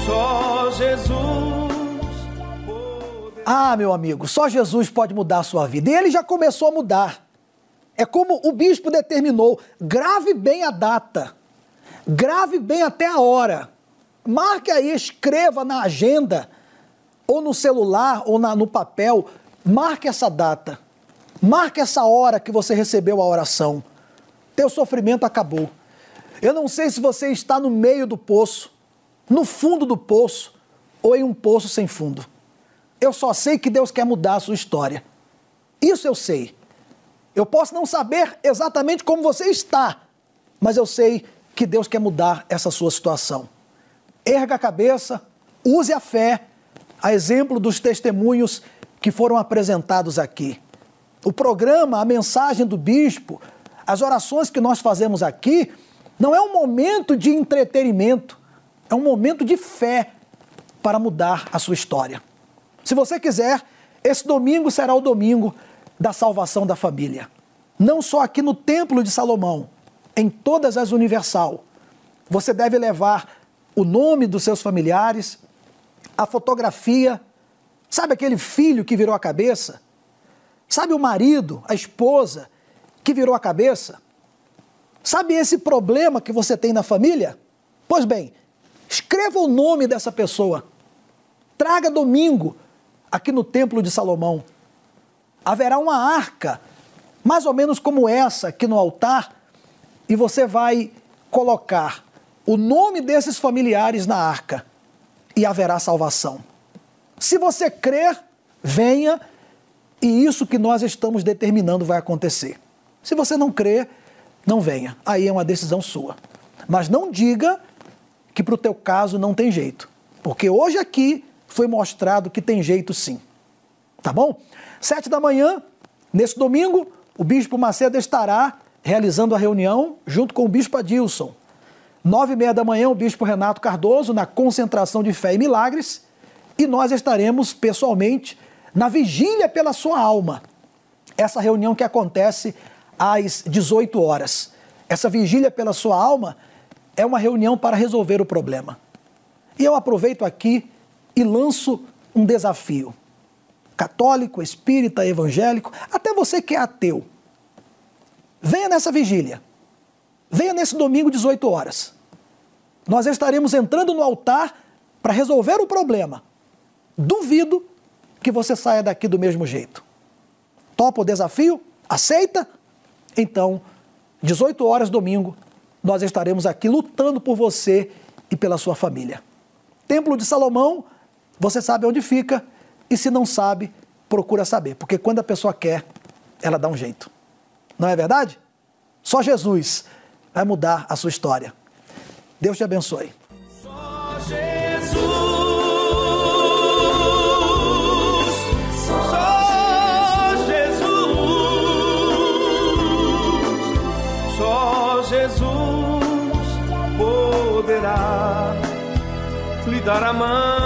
Só Jesus. Ah, meu amigo, só Jesus pode mudar a sua vida. E ele já começou a mudar. É como o bispo determinou: grave bem a data, grave bem até a hora. Marque aí, escreva na agenda ou no celular ou na, no papel, marque essa data, marque essa hora que você recebeu a oração. Teu sofrimento acabou. Eu não sei se você está no meio do poço, no fundo do poço ou em um poço sem fundo. Eu só sei que Deus quer mudar a sua história. Isso eu sei. Eu posso não saber exatamente como você está, mas eu sei que Deus quer mudar essa sua situação. Erga a cabeça, use a fé a exemplo dos testemunhos que foram apresentados aqui. O programa, a mensagem do bispo, as orações que nós fazemos aqui, não é um momento de entretenimento, é um momento de fé para mudar a sua história. Se você quiser, esse domingo será o domingo da salvação da família. Não só aqui no Templo de Salomão, em todas as Universal. Você deve levar o nome dos seus familiares, a fotografia. Sabe aquele filho que virou a cabeça? Sabe o marido, a esposa que virou a cabeça? Sabe esse problema que você tem na família? Pois bem, escreva o nome dessa pessoa. Traga domingo aqui no Templo de Salomão. Haverá uma arca, mais ou menos como essa aqui no altar, e você vai colocar o nome desses familiares na arca e haverá salvação. Se você crer, venha e isso que nós estamos determinando vai acontecer. Se você não crer, não venha. Aí é uma decisão sua. Mas não diga que para o teu caso não tem jeito. Porque hoje aqui foi mostrado que tem jeito sim. Tá bom? Sete da manhã, nesse domingo, o Bispo Macedo estará realizando a reunião junto com o Bispo Adilson Nove e meia da manhã, o Bispo Renato Cardoso na concentração de fé e milagres. E nós estaremos pessoalmente na vigília pela sua alma. Essa reunião que acontece às 18 horas. Essa vigília pela sua alma é uma reunião para resolver o problema. E eu aproveito aqui e lanço um desafio. Católico, espírita, evangélico, até você que é ateu. Venha nessa vigília. venha nesse domingo, 18 horas. Nós estaremos entrando no altar para resolver o problema. Duvido que você saia daqui do mesmo jeito. Topa o desafio? Aceita? Então, 18 horas domingo, nós estaremos aqui lutando por você e pela sua família. Templo de Salomão, você sabe onde fica, e se não sabe, procura saber, porque quando a pessoa quer, ela dá um jeito. Não é verdade? Só Jesus vai mudar a sua história. Deus te abençoe. Só Jesus. Só Jesus. Só Jesus poderá lhe dar a mão.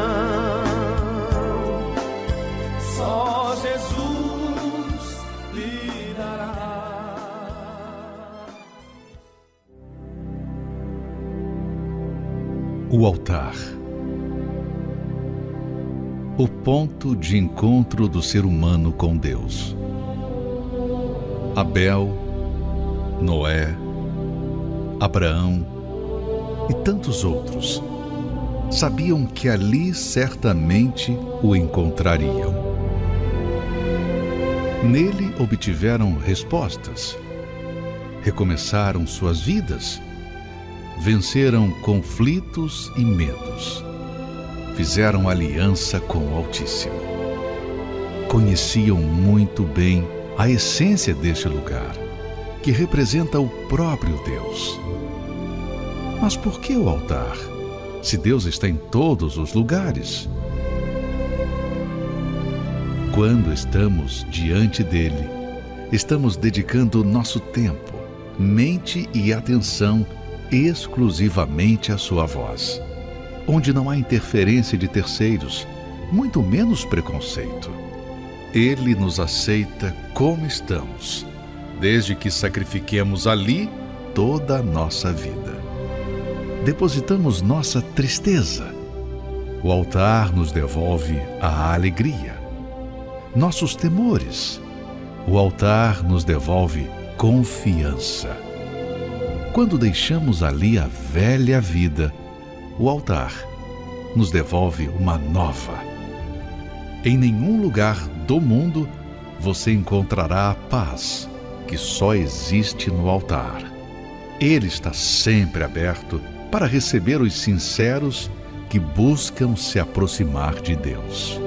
O altar. O ponto de encontro do ser humano com Deus. Abel, Noé, Abraão e tantos outros sabiam que ali certamente o encontrariam. Nele obtiveram respostas, recomeçaram suas vidas, venceram conflitos e medos, fizeram aliança com o Altíssimo. Conheciam muito bem a essência deste lugar, que representa o próprio Deus. Mas por que o altar? Se Deus está em todos os lugares. Quando estamos diante dele, estamos dedicando nosso tempo, mente e atenção exclusivamente à sua voz, onde não há interferência de terceiros, muito menos preconceito. Ele nos aceita como estamos, desde que sacrifiquemos ali toda a nossa vida. Depositamos nossa tristeza. O altar nos devolve a alegria. Nossos temores. O altar nos devolve confiança. Quando deixamos ali a velha vida, o altar nos devolve uma nova. Em nenhum lugar do mundo você encontrará a paz que só existe no altar. Ele está sempre aberto para receber os sinceros que buscam se aproximar de Deus.